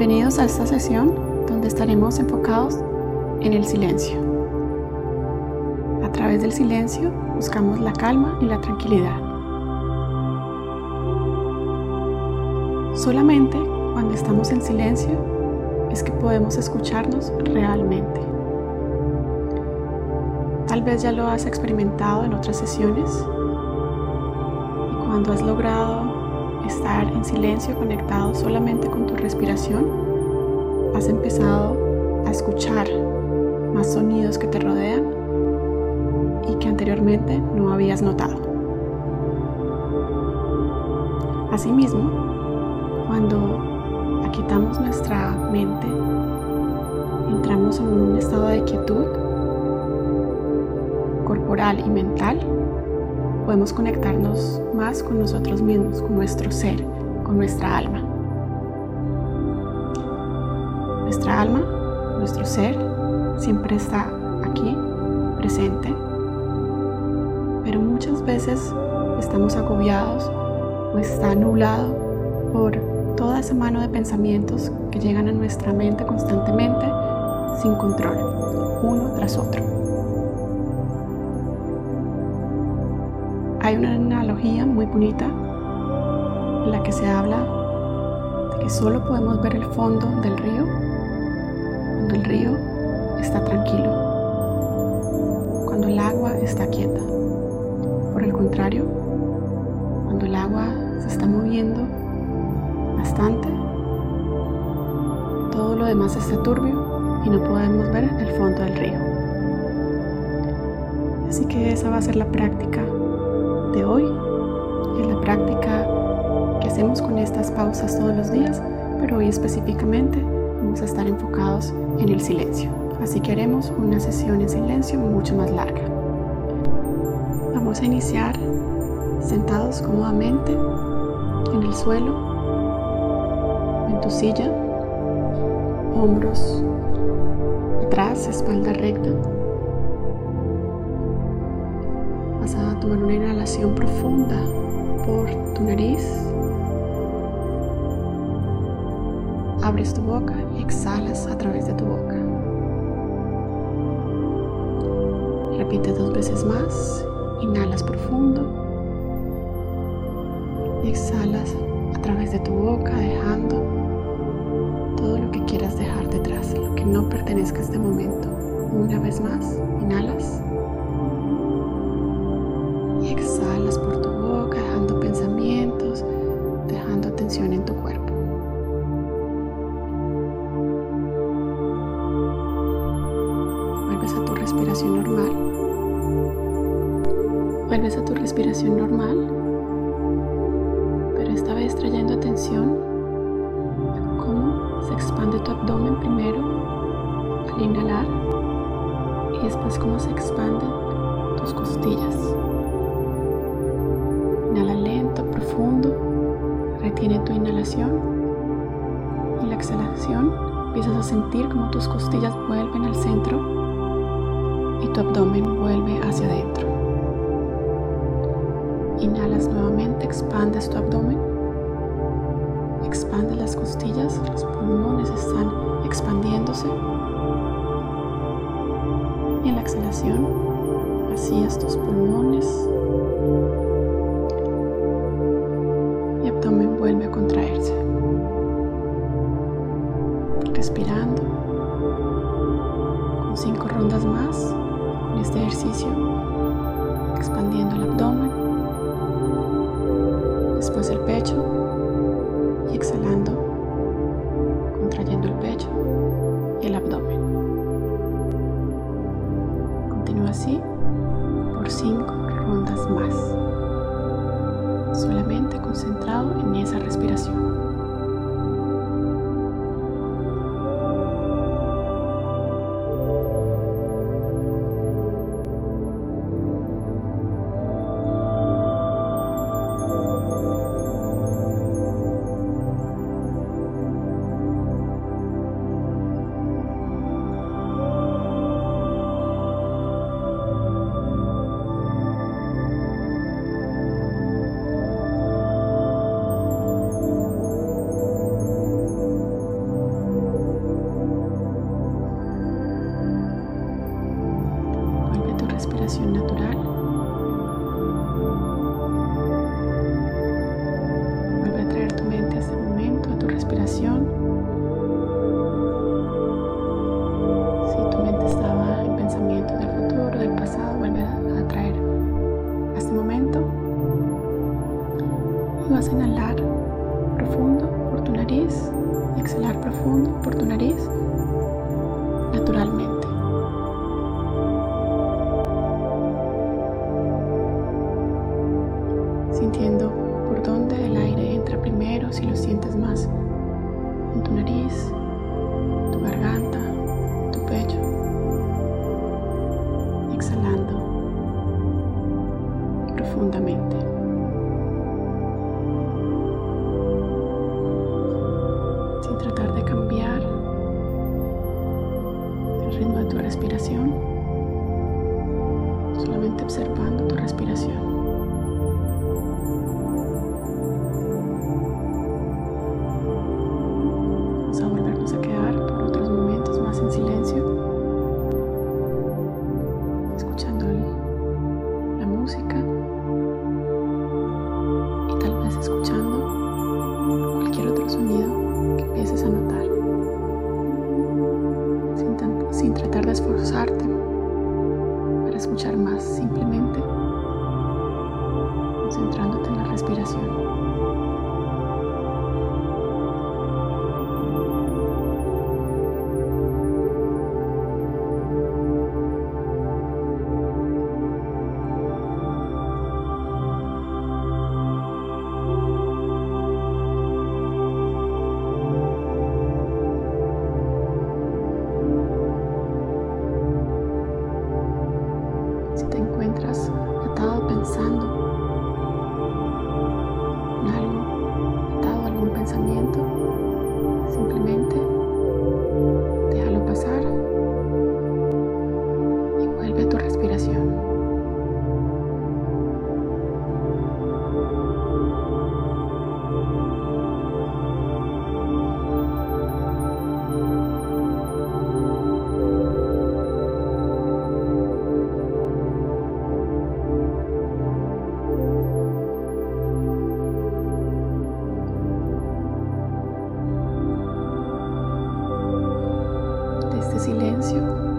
Bienvenidos a esta sesión donde estaremos enfocados en el silencio. A través del silencio buscamos la calma y la tranquilidad. Solamente cuando estamos en silencio es que podemos escucharnos realmente. Tal vez ya lo has experimentado en otras sesiones y cuando has logrado estar en silencio conectado solamente con tu respiración, has empezado a escuchar más sonidos que te rodean y que anteriormente no habías notado. Asimismo, cuando quitamos nuestra mente, entramos en un estado de quietud corporal y mental podemos conectarnos más con nosotros mismos, con nuestro ser, con nuestra alma. Nuestra alma, nuestro ser, siempre está aquí, presente, pero muchas veces estamos agobiados o está nublado por toda esa mano de pensamientos que llegan a nuestra mente constantemente sin control, uno tras otro. Hay una analogía muy bonita en la que se habla de que solo podemos ver el fondo del río cuando el río está tranquilo, cuando el agua está quieta. Por el contrario, cuando el agua se está moviendo bastante, todo lo demás está turbio y no podemos ver el fondo del río. Así que esa va a ser la práctica de hoy, en la práctica que hacemos con estas pausas todos los días, pero hoy específicamente vamos a estar enfocados en el silencio. Así que haremos una sesión en silencio mucho más larga. Vamos a iniciar sentados cómodamente en el suelo en tu silla, hombros atrás, espalda recta. Tomar una inhalación profunda por tu nariz. Abres tu boca y exhalas a través de tu boca. Repite dos veces más. Inhalas profundo. Y exhalas a través de tu boca dejando todo lo que quieras dejar detrás, lo que no pertenezca a este momento. Una vez más, inhalas. Pero esta vez trayendo atención a cómo se expande tu abdomen primero al inhalar y después cómo se expanden tus costillas. Inhala lento, profundo. Retiene tu inhalación y la exhalación empiezas a sentir como tus costillas vuelven al centro y tu abdomen vuelve hacia adentro. Inhalas nuevamente, expandes tu abdomen, expande las costillas, los pulmones están expandiéndose. Y en la exhalación vacías tus pulmones. Vuelve a contraerse. Respirando. Con cinco rondas más en este ejercicio, expandiendo el abdomen, después el pecho y exhalando, contrayendo el pecho y el abdomen. Continúa así por cinco rondas más solamente concentrado en esa respiración. respiración natural. Vuelve a traer tu mente a este momento, a tu respiración. Si tu mente estaba en pensamientos del futuro, del pasado, vuelve a traer a este momento. Y vas a inhalar profundo por tu nariz, exhalar profundo por tu nariz, naturalmente. profundamente. inspiración. este silencio.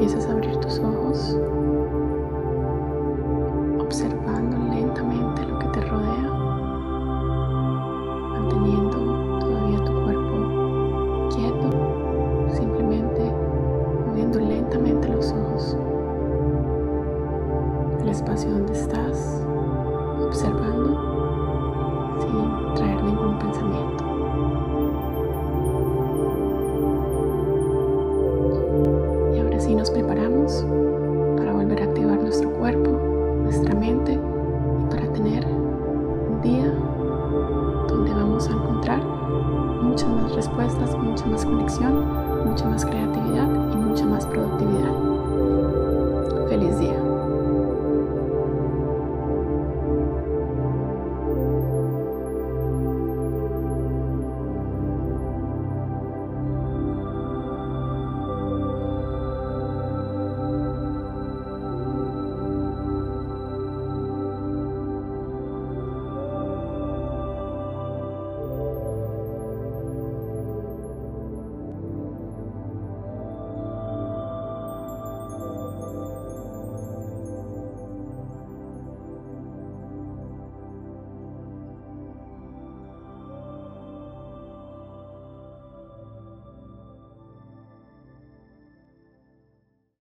Empiezas a abrir tus ojos, Eliezer.